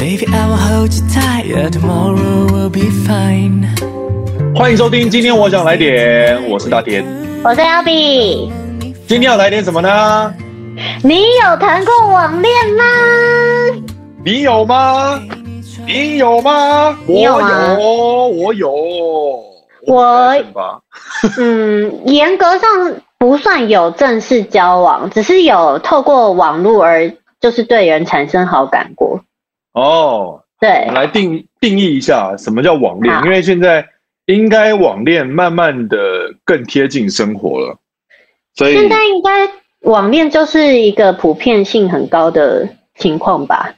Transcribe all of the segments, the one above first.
Maybe I will hold you tight, yeah, tomorrow will be fine. 欢迎收听，今天我想来点，我是大田，我是 Albee。今天要来点什么呢？你有谈过网恋吗？你有吗？你有吗？你有吗？我有，我有。我，嗯，严格上不算有正式交往，只是有透过网络而就是对人产生好感过。哦，对，我来定定义一下什么叫网恋，因为现在应该网恋慢慢的更贴近生活了，所以现在应该网恋就是一个普遍性很高的情况吧？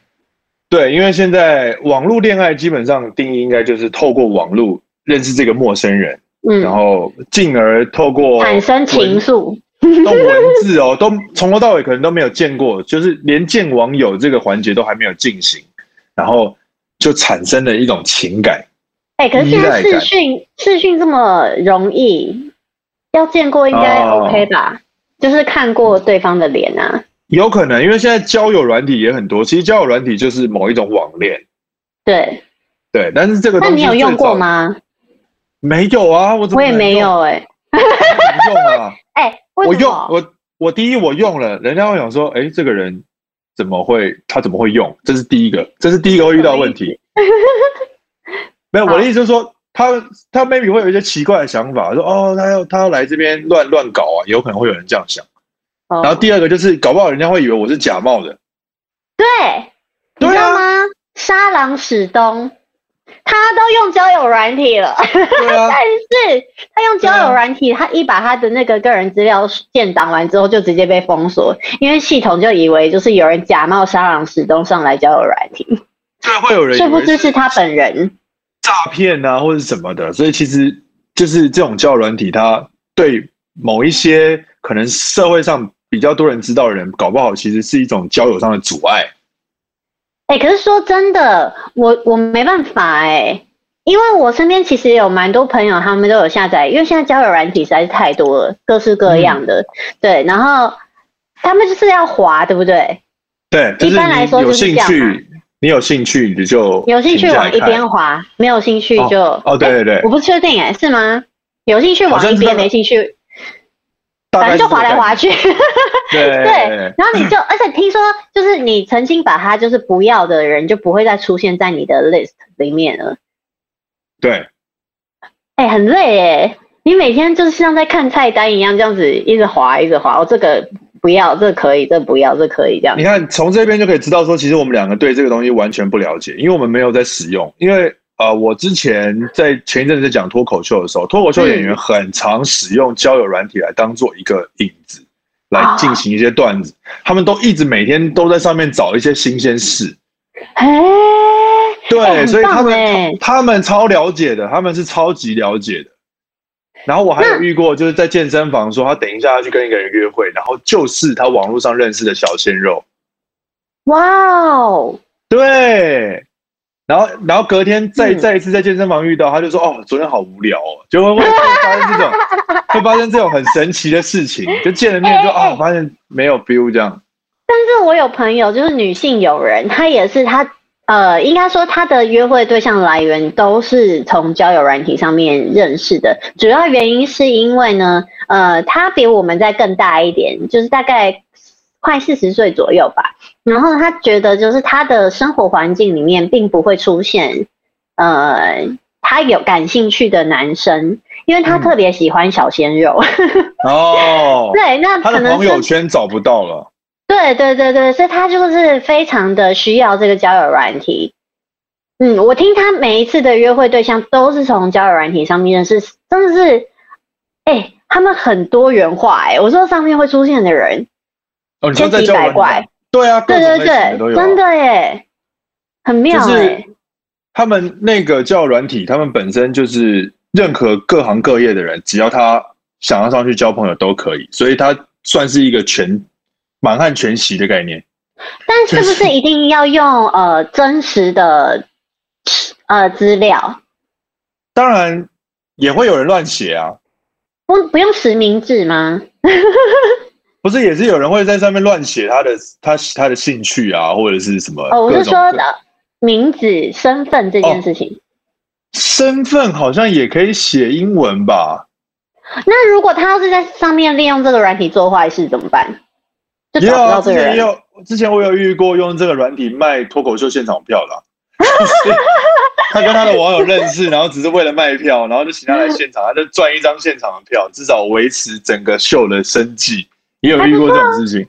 对，因为现在网络恋爱基本上定义应该就是透过网络。认识这个陌生人，嗯，然后进而透过产生情愫，都文字哦，都从头到尾可能都没有见过，就是连见网友这个环节都还没有进行，然后就产生了一种情感。哎、欸，可是现在视讯视讯这么容易，要见过应该 OK 吧？哦、就是看过对方的脸啊，有可能，因为现在交友软体也很多，其实交友软体就是某一种网恋。对对，但是这个东西，那你有用过吗？没有啊，我怎么我也没有哎、欸，怎么用啊？哎、欸，我用我我第一我用了，人家会想说，哎、欸，这个人怎么会他怎么会用？这是第一个，这是第一个会遇到问题。没有，我的意思就是说，他他 maybe 会有一些奇怪的想法，说哦，他要他要来这边乱乱搞啊，有可能会有人这样想。然后第二个就是，搞不好人家会以为我是假冒的。对，你知道吗？沙狼史东。他都用交友软体了，啊、但是他用交友软体，他一把他的那个个人资料建档完之后，就直接被封锁，因为系统就以为就是有人假冒沙朗史东上来交友软体，对，会有人是不是是他本人？诈骗啊，或者什么的，所以其实就是这种交友软体，它对某一些可能社会上比较多人知道的人，搞不好其实是一种交友上的阻碍。哎、欸，可是说真的，我我没办法哎、欸，因为我身边其实有蛮多朋友，他们都有下载，因为现在交友软体实在是太多了，各式各样的，嗯、对，然后他们就是要滑，对不对？对，一般来说就是这样。你有兴趣你就有兴趣往一边滑，没有兴趣就哦，哦，对对对，欸、我不确定哎、欸，是吗？有兴趣往一边，没兴趣。反正就滑来滑去，对，对，然后你就，而且听说，就是你曾经把他就是不要的人，就不会再出现在你的 list 里面了。对，哎、欸，很累哎，你每天就是像在看菜单一样，这样子一直滑，一直滑。哦，这个不要，这个可以，这个不要，这个可以，这样。你看，从这边就可以知道说，其实我们两个对这个东西完全不了解，因为我们没有在使用，因为。呃，我之前在前一阵子在讲脱口秀的时候，脱口秀演员很常使用交友软体来当做一个影子，来进行一些段子。他们都一直每天都在上面找一些新鲜事。哎，对，所以他们他们超了解的，他们是超级了解的。然后我还有遇过，就是在健身房说他等一下要去跟一个人约会，然后就是他网络上认识的小鲜肉。哇哦，对。然后，然后隔天再再一次在健身房遇到，他就说：“哦，昨天好无聊哦。”就会会发生这种，会发生这种很神奇的事情。就见了面就啊，发现没有 feel 这样。但是我有朋友，就是女性友人，她也是她呃，应该说她的约会对象来源都是从交友软体上面认识的。主要原因是因为呢，呃，她比我们再更大一点，就是大概。快四十岁左右吧，然后他觉得就是他的生活环境里面并不会出现，呃，他有感兴趣的男生，因为他特别喜欢小鲜肉。嗯、哦，对，那可能他的朋友圈找不到了。对对对对，所以他就是非常的需要这个交友软体。嗯，我听他每一次的约会对象都是从交友软体上面认识，真的是，哎、欸，他们很多元化哎、欸，我说上面会出现的人。哦，千奇百怪，对啊，对对对，真的耶，很妙哎。他们那个交友软体，他们本身就是任何各行各业的人，只要他想要上去交朋友都可以，所以他算是一个全满汉全席的概念。但是不是一定要用呃真实的呃资料？当然也会有人乱写啊。不不用实名制吗？不是，也是有人会在上面乱写他的他他的兴趣啊，或者是什么？哦，我是说的，名字、身份这件事情。哦，身份好像也可以写英文吧？那如果他要是在上面利用这个软体做坏事怎么办？就找不到这个人。也有，之前我有遇过用这个软体卖脱口秀现场票的。他跟他的网友认识，然后只是为了卖票，然后就请他来现场，他就赚一张现场的票，至少维持整个秀的生计。也有遇过这种事情，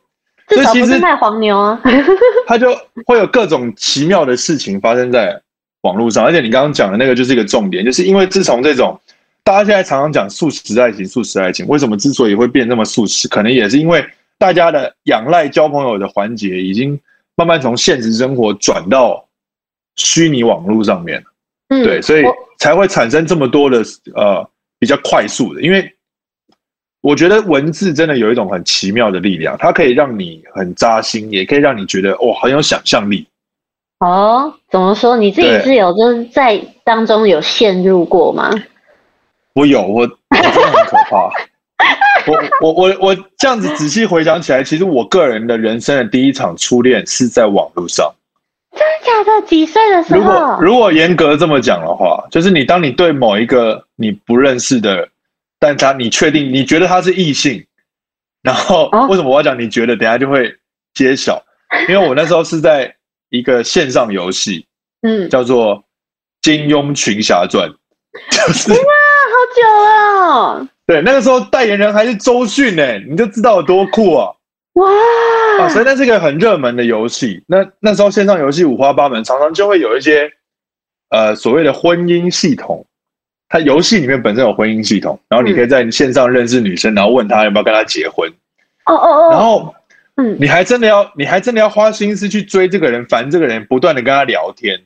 至少不是卖黄牛啊。他就会有各种奇妙的事情发生在网络上，而且你刚刚讲的那个就是一个重点，就是因为自从这种大家现在常常讲速食爱情，速食爱情为什么之所以会变那么速食，可能也是因为大家的仰赖交朋友的环节已经慢慢从现实生活转到虚拟网络上面。嗯，对，所以才会产生这么多的呃比较快速的，因为我觉得文字真的有一种很奇妙的力量，它可以让你很扎心，也可以让你觉得哇很有想象力。哦，怎么说？你自己是有就是在当中有陷入过吗？我有，我，我真的很可怕。我我我我这样子仔细回想起来，其实我个人的人生的第一场初恋是在网络上。真的假的？几岁的时候？如果如果严格这么讲的话，就是你当你对某一个你不认识的，但他你确定你觉得他是异性，然后为什么我要讲你觉得？等下就会揭晓。因为我那时候是在一个线上游戏，嗯，叫做《金庸群侠传》，就是哇，好久了。对，那个时候代言人还是周迅呢，你就知道有多酷啊！哇、啊！所以那是一个很热门的游戏。那那时候线上游戏五花八门，常常就会有一些呃所谓的婚姻系统。它游戏里面本身有婚姻系统，然后你可以在线上认识女生，然后问她要不要跟她结婚。哦哦哦。然后，嗯，你还真的要，你还真的要花心思去追这个人，烦这个人，不断的跟他聊天。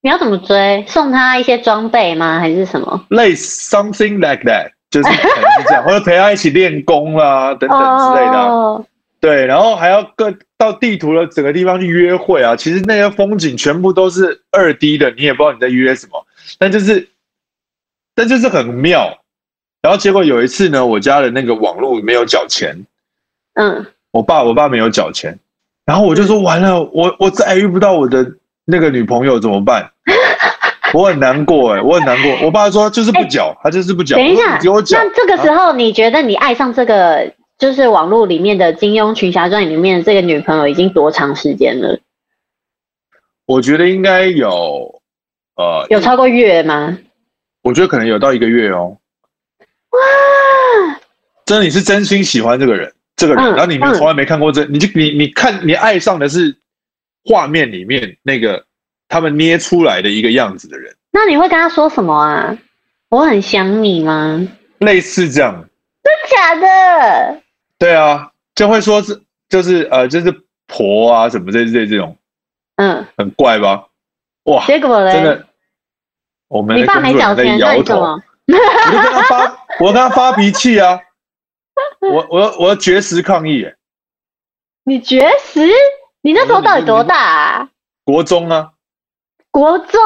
你要怎么追？送他一些装备吗？还是什么？类似 something like that，就是可能是这样，或者陪他一起练功啊，等等之类的。Oh. 对，然后还要各到地图的整个地方去约会啊！其实那些风景全部都是二 D 的，你也不知道你在约什么，但就是，但就是很妙。然后结果有一次呢，我家的那个网络没有缴钱，嗯，我爸我爸没有缴钱，然后我就说完了，我我再也遇不到我的那个女朋友怎么办？我很难过哎，我很难过。我爸说就是不缴，他就是不缴。等一下，给我缴。那这个时候你觉得你爱上这个？就是网络里面的《金庸群侠传》里面的这个女朋友已经多长时间了？我觉得应该有，呃，有超过月吗？我觉得可能有到一个月哦。哇！真的，你是真心喜欢这个人，这个人，嗯、然后你们从来没看过这，嗯、你就你你看，你爱上的是画面里面那个他们捏出来的一个样子的人。那你会跟他说什么啊？我很想你吗？类似这样。真假的？对啊，就会说是就是呃就是婆啊什么这这这种，嗯，很怪吧？哇，结果嘞，真的，我们你爸没缴钱，摇头，我就跟他发，我跟他发脾气啊，我我要我要绝食抗议，你绝食？你那时候到底多大啊？国中啊，国中，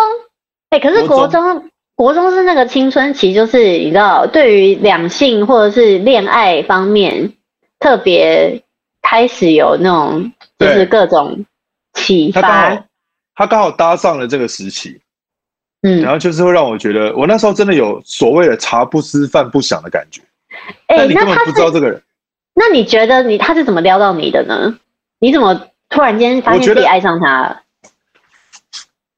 哎，可是国中。国中是那个青春期，就是你知道，对于两性或者是恋爱方面，特别开始有那种就是各种启发。他刚好，他刚好搭上了这个时期，嗯，然后就是会让我觉得，我那时候真的有所谓的茶不思饭不想的感觉。哎、欸，你根本不知道这个人。那你觉得你他是怎么撩到你的呢？你怎么突然间发现自己爱上他了？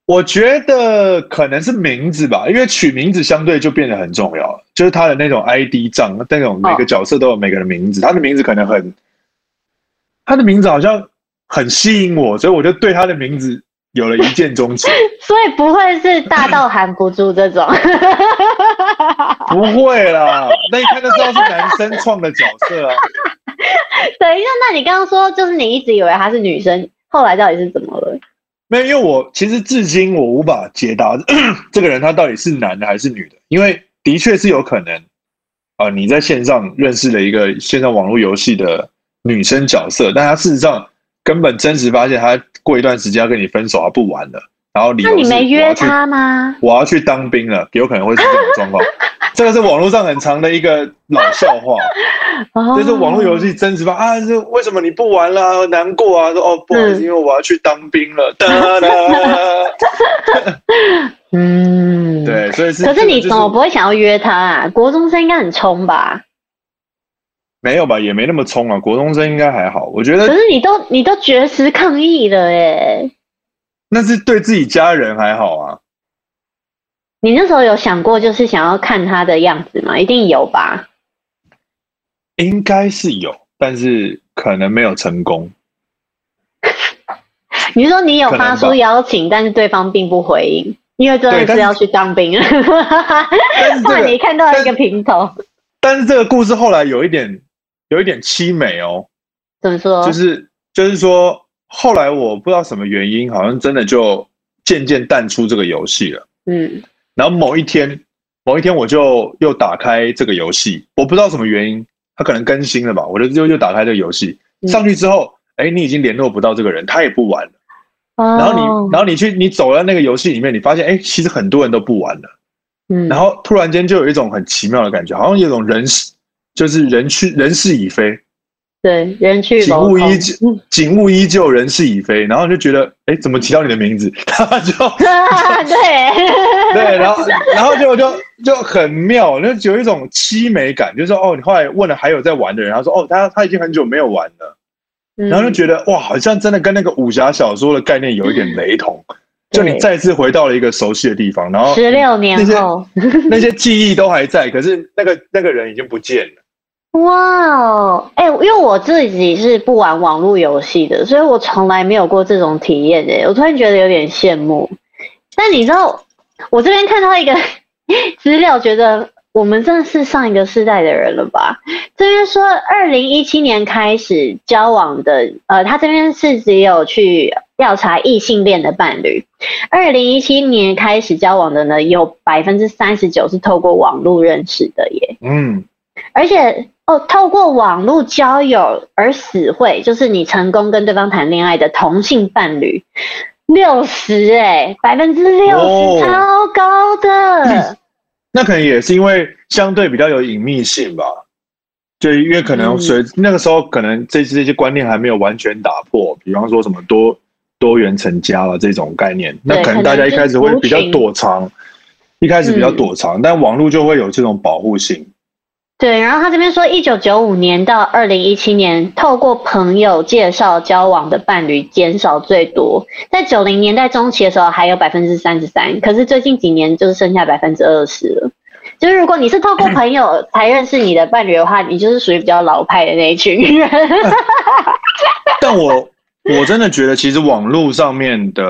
我觉得可能是名字吧，因为取名字相对就变得很重要，就是他的那种 ID 账，那种每个角色都有每个人的名字，他的名字可能很，他的名字好像很吸引我，所以我就对他的名字有了一见钟情。所以不会是大到含不住这种？不会啦，那一看就知道是男生创的角色啊。等一下，那你刚刚说就是你一直以为他是女生，后来到底是怎么了？没有，因为我其实至今我无法解答 这个人他到底是男的还是女的，因为的确是有可能啊，你在线上认识了一个线上网络游戏的女生角色，但她事实上根本真实发现他过一段时间要跟你分手，他不玩了，然后你那你没约他吗？我要去当兵了，有可能会是这种 状况。这个是网络上很长的一个老笑话，就是网络游戏真实吧？啊，这为什么你不玩了？难过啊！说哦，不好意思，因为我要去当兵了。哒哒嗯，对，所以是。可是你怎么不会想要约他啊？国中生应该很冲吧？没有吧，也没那么冲啊。国中生应该还好，我觉得。可是你都你都绝食抗议了耶，那是对自己家人还好啊。你那时候有想过，就是想要看他的样子吗？一定有吧？应该是有，但是可能没有成功。你说你有发出邀请，但是对方并不回应，因为真的是要去当兵了。怕 你看到一个平头。但是这个故事后来有一点，有一点凄美哦。怎么说？就是就是说，后来我不知道什么原因，好像真的就渐渐淡出这个游戏了。嗯。然后某一天，某一天我就又打开这个游戏，我不知道什么原因，它可能更新了吧，我就又又打开这个游戏，上去之后，哎、嗯，你已经联络不到这个人，他也不玩了。哦、然后你，然后你去，你走到那个游戏里面，你发现，哎，其实很多人都不玩了。嗯。然后突然间就有一种很奇妙的感觉，好像有一种人事，就是人去人事已非。对，人去景物依旧，景物依旧，人事已非。然后就觉得，哎，怎么提到你的名字？他就 对 对，然后然后就就就很妙，就有一种凄美感，就是说，哦，你后来问了还有在玩的人，他说，哦，他他已经很久没有玩了，然后就觉得，哇，好像真的跟那个武侠小说的概念有一点雷同，就你再次回到了一个熟悉的地方，然后十六年后，那些记忆都还在，可是那个那个人已经不见了。哇哦，哎，因为我自己是不玩网络游戏的，所以我从来没有过这种体验诶。我突然觉得有点羡慕。但你知道，我这边看到一个 资料，觉得我们真的是上一个世代的人了吧？这边说，二零一七年开始交往的，呃，他这边是只有去调查异性恋的伴侣。二零一七年开始交往的呢，有百分之三十九是透过网络认识的耶。嗯，而且。哦，透过网络交友而死会，就是你成功跟对方谈恋爱的同性伴侣，六十哎，百分之六十，超高的。嗯。那可能也是因为相对比较有隐秘性吧，就因为可能随那个时候可能这这些观念还没有完全打破，比方说什么多多元成家了这种概念，那可能大家一开始会比较躲藏，一开始比较躲藏，但网络就会有这种保护性。对，然后他这边说，一九九五年到二零一七年，透过朋友介绍交往的伴侣减少最多，在九零年代中期的时候还有百分之三十三，可是最近几年就是剩下百分之二十了。就是如果你是透过朋友才认识你的伴侣的话，你就是属于比较老派的那一群人。但我 我真的觉得，其实网络上面的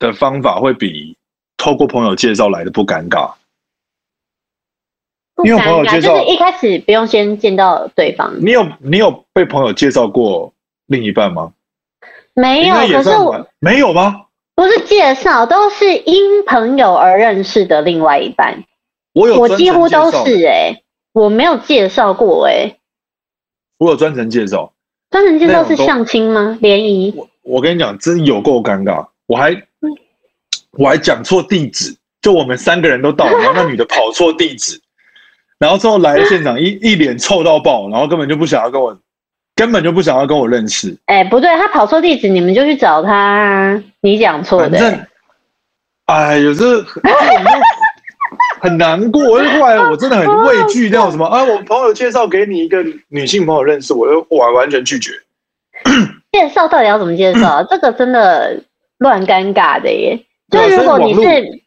的方法会比透过朋友介绍来的不尴尬。你有朋友介绍，就是一开始不用先见到对方。你有你有被朋友介绍过另一半吗？没有，可是我没有吗？不是介绍，都是因朋友而认识的另外一半。我有，我几乎都是哎、欸，我没有介绍过哎、欸。我有专程介绍，专程介绍是相亲吗？联谊？我我跟你讲，真有够尴尬，我还我还讲错地址，就我们三个人都到，然后那女的跑错地址。然后之后来了现场，一一脸臭到爆，然后根本就不想要跟我，根本就不想要跟我认识。哎，不对，他跑错地址，你们就去找他啊。你讲错的。反正，哎，有时候很难过。后来我真的很畏惧那种什么啊，我朋友介绍给你一个女性朋友认识，我就完完全拒绝。介绍到底要怎么介绍？这个真的乱尴尬的耶。就如果你是。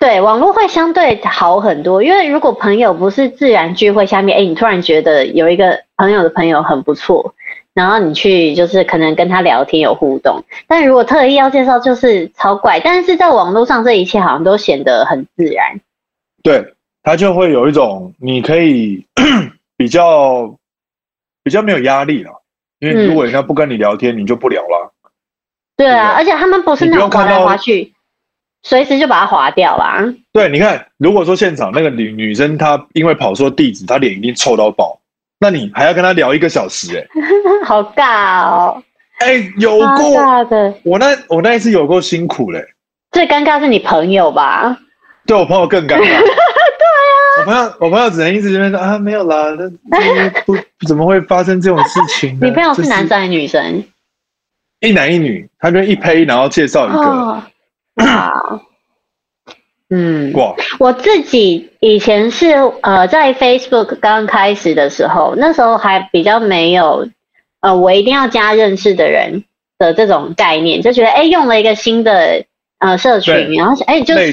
对，网络会相对好很多，因为如果朋友不是自然聚会下面，哎，你突然觉得有一个朋友的朋友很不错，然后你去就是可能跟他聊天有互动，但如果特意要介绍，就是超怪。但是在网络上，这一切好像都显得很自然。对，他就会有一种你可以 比较比较没有压力了，因为如果人家不跟你聊天，嗯、你就不聊了。对啊，对而且他们不是那种滑来滑去。随时就把它划掉啦。对，你看，如果说现场那个女女生她因为跑错地址，她脸一定臭到爆，那你还要跟她聊一个小时、欸，哎，好尬哦。哎、欸，有过的。我那我那一次有够辛苦嘞、欸。最尴尬是你朋友吧？对，我朋友更尴尬。对啊。我朋友我朋友只能一直在那边说啊，没有啦，那不怎么会发生这种事情？你朋友是男生还是女生？一男一女，他就一呸，然后介绍一个。哦啊，嗯，哇，我自己以前是呃，在 Facebook 刚开始的时候，那时候还比较没有呃，我一定要加认识的人的这种概念，就觉得哎，用了一个新的呃社群，然后哎，就是谁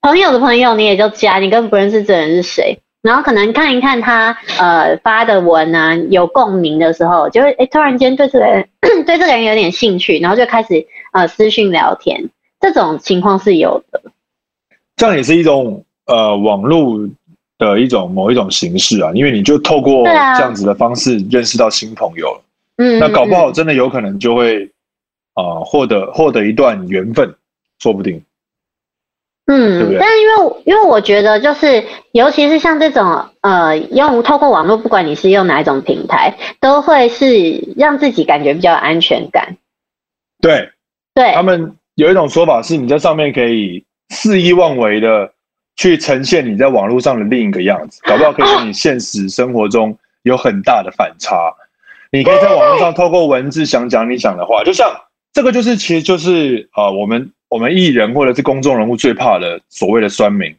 朋友的朋友你也就加，你根本不认识这人是谁。然后可能看一看他呃发的文啊，有共鸣的时候，就会哎突然间对这个人 对这个人有点兴趣，然后就开始呃私讯聊天，这种情况是有的。这样也是一种呃网络的一种某一种形式啊，因为你就透过这样子的方式认识到新朋友了，嗯，那搞不好真的有可能就会啊获得获得一段缘分，说不定。嗯，对对，但因为因为我觉得就是，尤其是像这种呃，用透过网络，不管你是用哪一种平台，都会是让自己感觉比较有安全感。对，对，他们有一种说法是，你在上面可以肆意妄为的去呈现你在网络上的另一个样子，搞不好可以跟你现实生活中有很大的反差。你可以在网络上透过文字想讲你想的话，就像这个就是，其实就是啊、我们。我们艺人或者是公众人物最怕的所谓的酸民，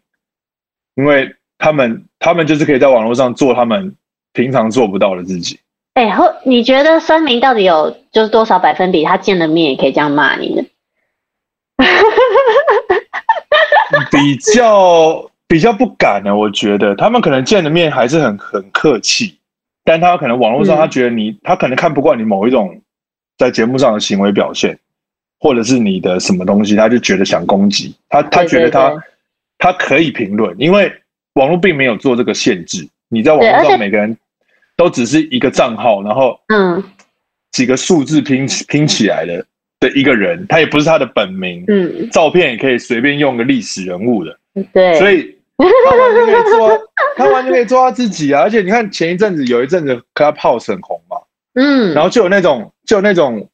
因为他们他们就是可以在网络上做他们平常做不到的自己。哎，后你觉得酸民到底有就是多少百分比？他见了面也可以这样骂你呢？比较比较不敢呢，我觉得他们可能见了面还是很很客气，但他可能网络上他觉得你，嗯、他可能看不惯你某一种在节目上的行为表现。或者是你的什么东西，他就觉得想攻击他，他觉得他他可以评论，因为网络并没有做这个限制。你在网络上每个人都只是一个账号，然后嗯，几个数字拼拼起来的的一个人，他也不是他的本名，嗯，照片也可以随便用个历史人物的，对，所以 他完全可以做，他完全可以做他自己啊！而且你看前一阵子有一阵子 Clubhouse 很红嘛，嗯，然后就有那种就有那种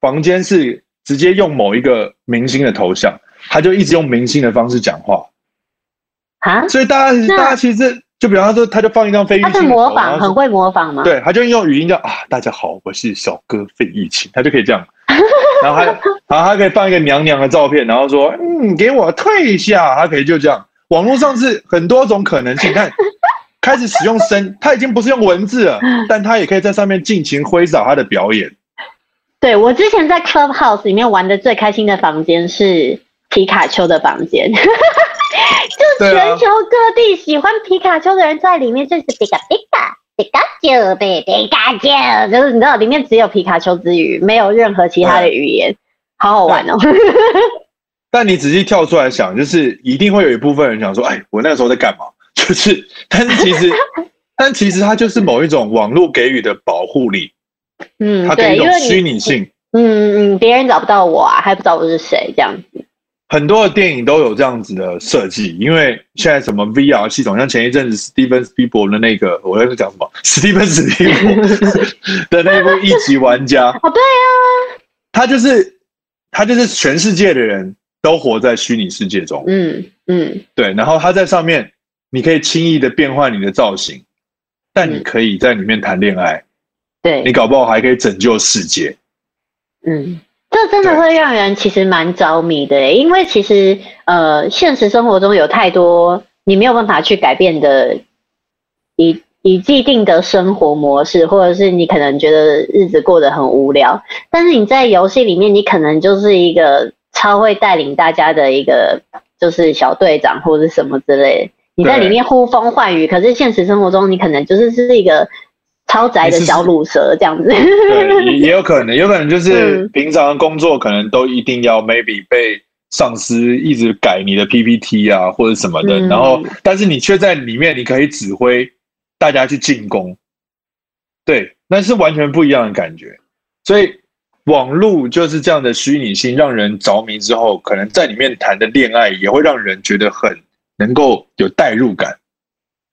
房间是。直接用某一个明星的头像，他就一直用明星的方式讲话啊，所以大家大家其实就比方说，他就放一张费玉清，他是模仿，很会模仿吗？对，他就用语音叫啊，大家好，我是小哥费玉清，他就可以这样，然后还然后他可以放一个娘娘的照片，然后说嗯，给我退下，他可以就这样。网络上是很多种可能性，看 开始使用声，他已经不是用文字了，但他也可以在上面尽情挥洒他的表演。对，我之前在 Clubhouse 里面玩的最开心的房间是皮卡丘的房间，就全球各地喜欢皮卡丘的人在里面，就是皮卡皮卡皮卡丘呗，皮卡丘，就是你知道里面只有皮卡丘之语，没有任何其他的语言，好好玩哦。但你仔细跳出来想，就是一定会有一部分人想说，哎，我那时候在干嘛？就是，但是其实，但其实它就是某一种网络给予的保护力。嗯，对，因为虚拟性，嗯嗯，别人找不到我啊，还不知道我是谁这样。很多的电影都有这样子的设计，因为现在什么 VR 系统，像前一阵子史蒂芬史匹柏的那个，我在讲什么？史蒂芬史匹柏的那部一级玩家。哦，对啊，他就是他就是全世界的人都活在虚拟世界中。嗯嗯，对，然后他在上面，你可以轻易的变换你的造型，但你可以在里面谈恋爱。对，你搞不好还可以拯救世界。嗯，这真的会让人其实蛮着迷的，因为其实呃，现实生活中有太多你没有办法去改变的，以以既定的生活模式，或者是你可能觉得日子过得很无聊，但是你在游戏里面，你可能就是一个超会带领大家的一个就是小队长或者什么之类，你在里面呼风唤雨，可是现实生活中你可能就是是一个。超宅的小乳蛇这样子，对，也也有可能，有可能就是平常工作可能都一定要 maybe 被上司一直改你的 PPT 啊或者什么的，然后但是你却在里面你可以指挥大家去进攻，对，那是完全不一样的感觉。所以网络就是这样的虚拟性，让人着迷之后，可能在里面谈的恋爱也会让人觉得很能够有代入感。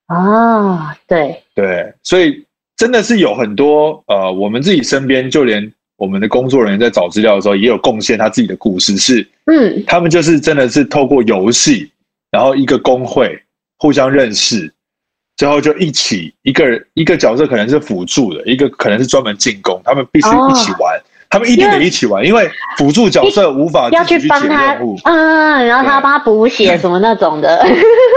啊，对对，所以。真的是有很多呃，我们自己身边，就连我们的工作人员在找资料的时候，也有贡献他自己的故事。是，嗯，他们就是真的是透过游戏，然后一个工会互相认识，之后就一起一个人一个角色可能是辅助的，一个可能是专门进攻，他们必须一起玩，他们一定得一起玩，因为辅助角色无法要去帮他，嗯，然后他要帮他补血 什么那种的。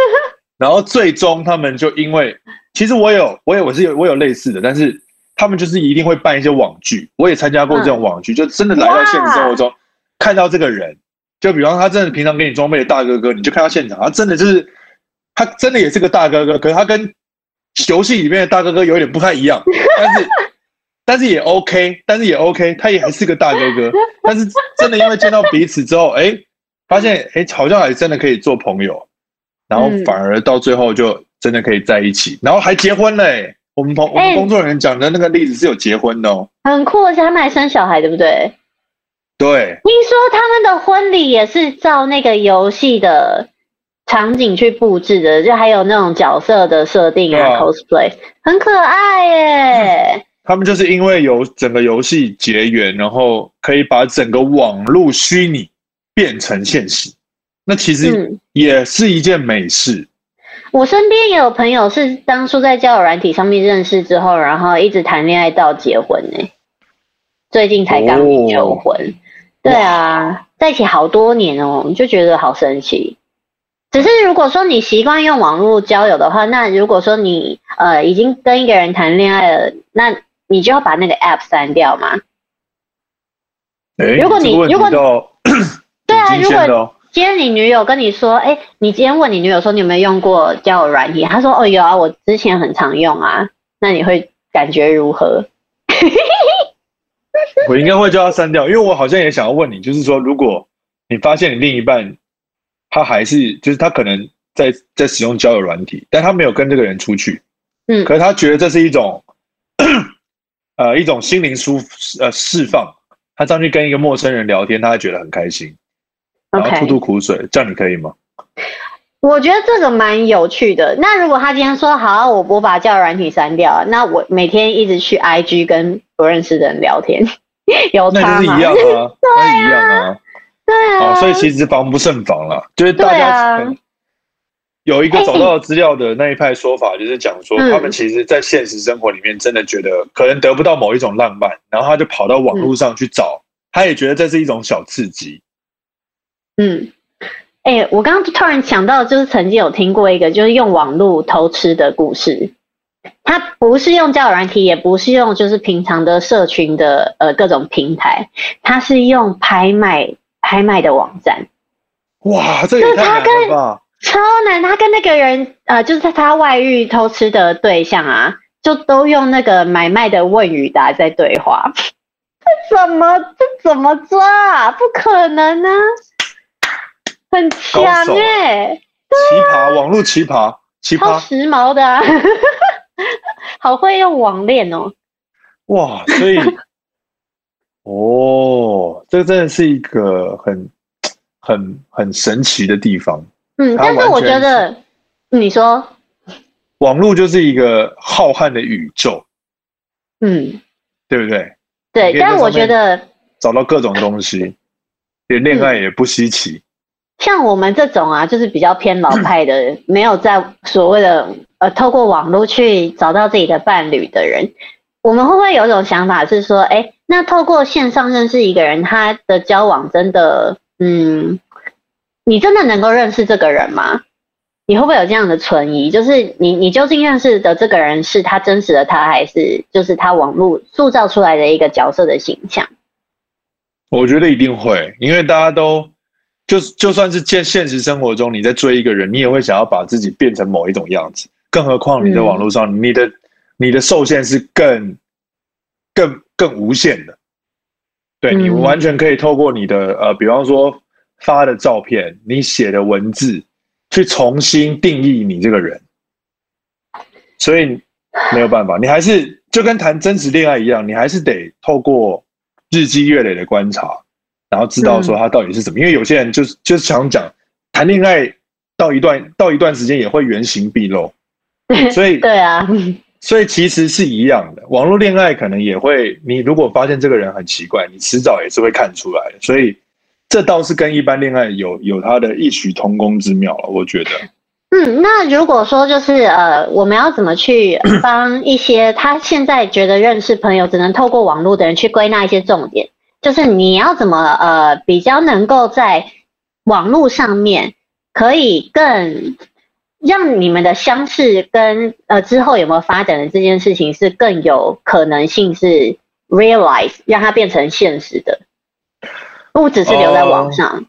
然后最终他们就因为，其实我有，我有，我是有，我有类似的，但是他们就是一定会办一些网剧，我也参加过这种网剧，就真的来到现实生活中看到这个人，就比方说他真的平常给你装备的大哥哥，你就看到现场，他真的就是他真的也是个大哥哥，可是他跟游戏里面的大哥哥有点不太一样，但是。但是也 OK，但是也 OK，他也还是个大哥哥。但是真的因为见到彼此之后，哎、欸，发现哎、欸，好像还真的可以做朋友，然后反而到最后就真的可以在一起，然后还结婚嘞、欸。我们同我们工作人员讲的那个例子是有结婚的哦、欸，很酷，而且他们还生小孩，对不对？对。听说他们的婚礼也是照那个游戏的场景去布置的，就还有那种角色的设定啊，啊，cosplay，很可爱耶。嗯他们就是因为有整个游戏结缘，然后可以把整个网络虚拟变成现实，那其实也是一件美事。嗯、我身边也有朋友是当初在交友软体上面认识之后，然后一直谈恋爱到结婚呢、欸。最近才刚求婚，哦、对啊，在一起好多年哦，你就觉得好神奇。只是如果说你习惯用网络交友的话，那如果说你呃已经跟一个人谈恋爱了，那你就要把那个 app 删掉嘛？欸、如果你如果对啊，如果今天你女友跟你说，哎、欸，你今天问你女友说你有没有用过交友软体？她说，哦，有啊，我之前很常用啊。那你会感觉如何？我应该会叫他删掉，因为我好像也想要问你，就是说，如果你发现你另一半他还是就是他可能在在使用交友软体，但他没有跟这个人出去，嗯，可是他觉得这是一种。呃，一种心灵舒呃释放，他上去跟一个陌生人聊天，他会觉得很开心，然后吐吐苦水，这样你可以吗？我觉得这个蛮有趣的。那如果他今天说好，我我把交友软体删掉，那我每天一直去 IG 跟不认识的人聊天，有差吗？那就是一样啊，对啊，一样啊，对啊，所以其实防不胜防了，就是大家。有一个找到资料的那一派说法，就是讲说他们其实，在现实生活里面真的觉得可能得不到某一种浪漫，然后他就跑到网络上去找，他也觉得这是一种小刺激。嗯，哎，我刚刚突然想到，就是曾经有听过一个，就是用网络偷吃的故事。他不是用交友软体，也不是用就是平常的社群的呃各种平台，他是用拍卖拍卖的网站。哇，这也太难了吧！超难，他跟那个人，呃，就是他他外遇偷吃的对象啊，就都用那个买卖的问语答在对话，这怎么这怎么抓啊？不可能啊，很强哎、欸，奇葩网络奇葩，奇葩，超时髦的啊，好会用网恋哦，哇，所以，哦，这真的是一个很很很神奇的地方。嗯，但是我觉得，你说，网络就是一个浩瀚的宇宙，嗯，对不对？对，但我觉得找到各种东西，连恋爱也不稀奇。嗯。像我们这种啊，就是比较偏老派的人，没有在所谓的呃透过网络去找到自己的伴侣的人，我们会不会有一种想法是说，哎，那透过线上认识一个人，他的交往真的，嗯？你真的能够认识这个人吗？你会不会有这样的存疑？就是你，你究竟认识的这个人是他真实的他，还是就是他网络塑造出来的一个角色的形象？我觉得一定会，因为大家都就就算是现现实生活中你在追一个人，你也会想要把自己变成某一种样子，更何况你在网络上，嗯、你的你的受限是更更更无限的。对，你完全可以透过你的呃，比方说。发的照片，你写的文字，去重新定义你这个人，所以没有办法，你还是就跟谈真实恋爱一样，你还是得透过日积月累的观察，然后知道说他到底是怎么。因为有些人就是就是想讲谈恋爱到一段到一段时间也会原形毕露，所以对啊，所以其实是一样的，网络恋爱可能也会，你如果发现这个人很奇怪，你迟早也是会看出来的，所以。这倒是跟一般恋爱有有它的异曲同工之妙了，我觉得。嗯，那如果说就是呃，我们要怎么去帮一些他现在觉得认识朋友只能透过网络的人去归纳一些重点？就是你要怎么呃比较能够在网络上面可以更让你们的相识跟呃之后有没有发展的这件事情是更有可能性是 realize 让它变成现实的，不只是留在网上。呃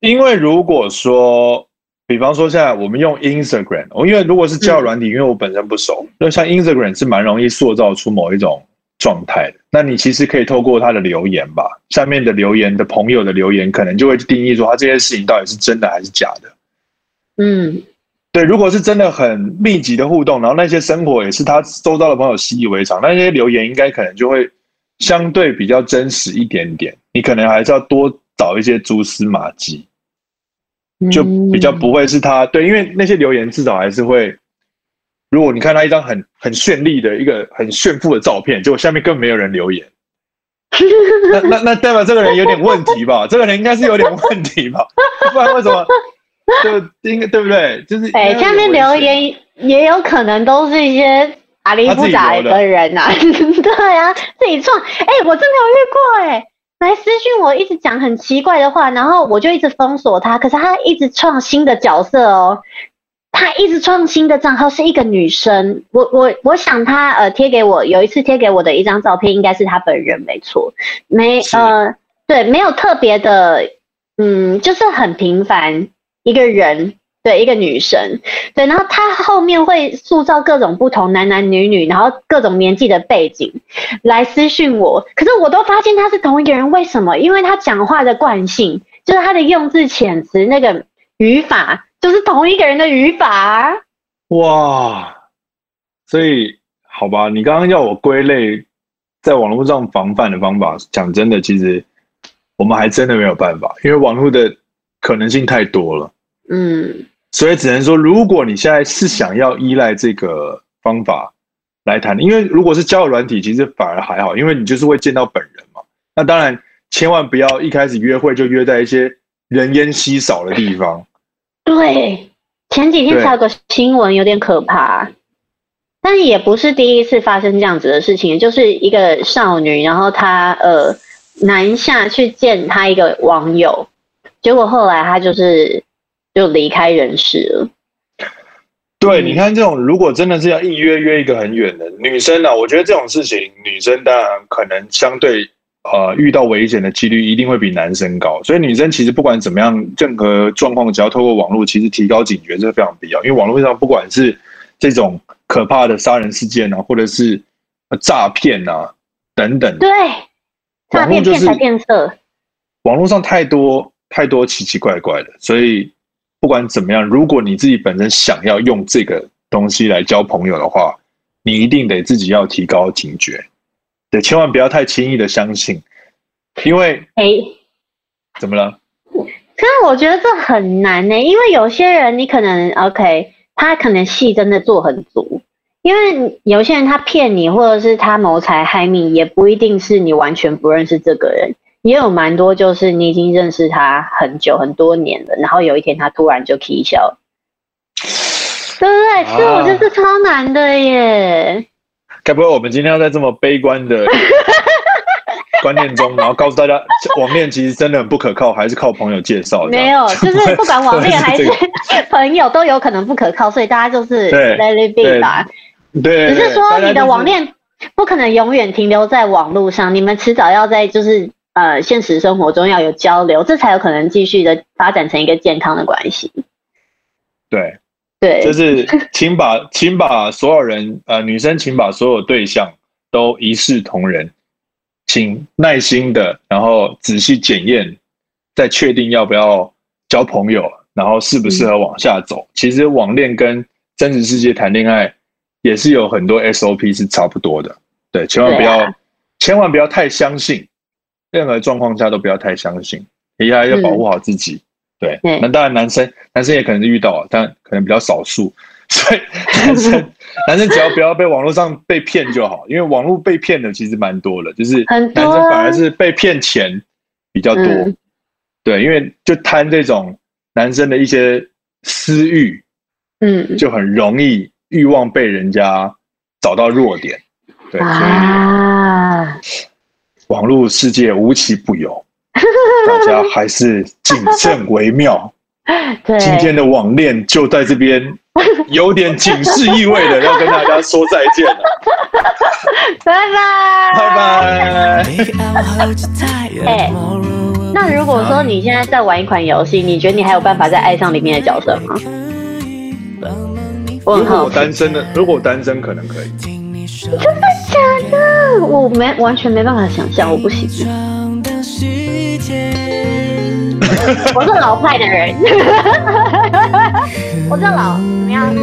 因为如果说，比方说现在我们用 Instagram，哦，因为如果是交友软体，因为我本身不熟，就像 Instagram 是蛮容易塑造出某一种状态的。那你其实可以透过他的留言吧，下面的留言的朋友的留言，可能就会定义说他这件事情到底是真的还是假的。嗯，对，如果是真的很密集的互动，然后那些生活也是他周遭的朋友习以为常，那些留言应该可能就会相对比较真实一点点。你可能还是要多找一些蛛丝马迹。就比较不会是他对，因为那些留言至少还是会，如果你看他一张很很绚丽的一个很炫富的照片，结果下面根本没有人留言，那那那代表这个人有点问题吧？这个人应该是有点问题吧？不然为什么就应该对不对？就是哎，下面留言也有可能都是一些阿里不达的人呐、啊，对啊，自己创哎，我真的有遇过哎。来私讯我，一直讲很奇怪的话，然后我就一直封锁他。可是他一直创新的角色哦，他一直创新的账号是一个女生。我我我想他呃贴给我有一次贴给我的一张照片，应该是他本人没错，没呃对，没有特别的，嗯，就是很平凡一个人。对，一个女生，对，然后她后面会塑造各种不同男男女女，然后各种年纪的背景来私讯我，可是我都发现他是同一个人，为什么？因为他讲话的惯性，就是他的用字遣词那个语法，就是同一个人的语法。哇，所以好吧，你刚刚要我归类在网络上防范的方法，讲真的，其实我们还真的没有办法，因为网络的可能性太多了。嗯。所以只能说，如果你现在是想要依赖这个方法来谈，因为如果是交友软体，其实反而还好，因为你就是会见到本人嘛。那当然，千万不要一开始约会就约在一些人烟稀少的地方。对，前几天才有个新闻，有点可怕，但也不是第一次发生这样子的事情，就是一个少女，然后她呃南下去见她一个网友，结果后来她就是。就离开人世了。对，你看这种，如果真的是要一约约一个很远的女生呢、啊，我觉得这种事情，女生当然可能相对呃遇到危险的几率一定会比男生高。所以女生其实不管怎么样，任何状况只要透过网络，其实提高警觉是非常必要。因为网络上不管是这种可怕的杀人事件啊，或者是诈骗啊等等，对，诈骗骗财骗色，网络上太多太多奇奇怪怪的，所以。不管怎么样，如果你自己本身想要用这个东西来交朋友的话，你一定得自己要提高警觉，对，千万不要太轻易的相信，因为哎，怎么了？可是我觉得这很难呢，因为有些人你可能 OK，他可能戏真的做很足，因为有些人他骗你，或者是他谋财害命，也不一定是你完全不认识这个人。也有蛮多，就是你已经认识他很久很多年了，然后有一天他突然就起笑，对不对？所以我觉得是超难的耶。该不会我们今天要在这么悲观的 观念中，然后告诉大家，网恋其实真的很不可靠，还是靠朋友介绍？没有，就是不管网恋还是朋友都有可能不可靠，所以大家就是 let it be 吧。对，只是说你的网恋不可能永远停留在网络上，你们迟早要在就是。呃，现实生活中要有交流，这才有可能继续的发展成一个健康的关系。对，对，就是请把 请把所有人呃女生，请把所有对象都一视同仁，请耐心的，然后仔细检验，再确定要不要交朋友，然后适不适合往下走。嗯、其实网恋跟真实世界谈恋爱也是有很多 SOP 是差不多的。对，千万不要，啊、千万不要太相信。任何状况下都不要太相信，也还要保护好自己。嗯、对，那当然男生男生也可能是遇到，但可能比较少数。所以男生 男生只要不要被网络上被骗就好，因为网络被骗的其实蛮多的，就是男生反而是被骗钱比较多。嗯、对，因为就贪这种男生的一些私欲，嗯，就很容易欲望被人家找到弱点。对，所以啊。网络世界无奇不有，大家还是谨慎为妙。对，今天的网恋就在这边，有点警示意味的要跟大家说再见了。拜拜，拜拜。哎，那如果说你现在在玩一款游戏，你觉得你还有办法再爱上里面的角色吗？如果我单身的，如果我单身可能可以。真的假的？我没完全没办法想象，我不行。我是老派的人，我是老怎么样？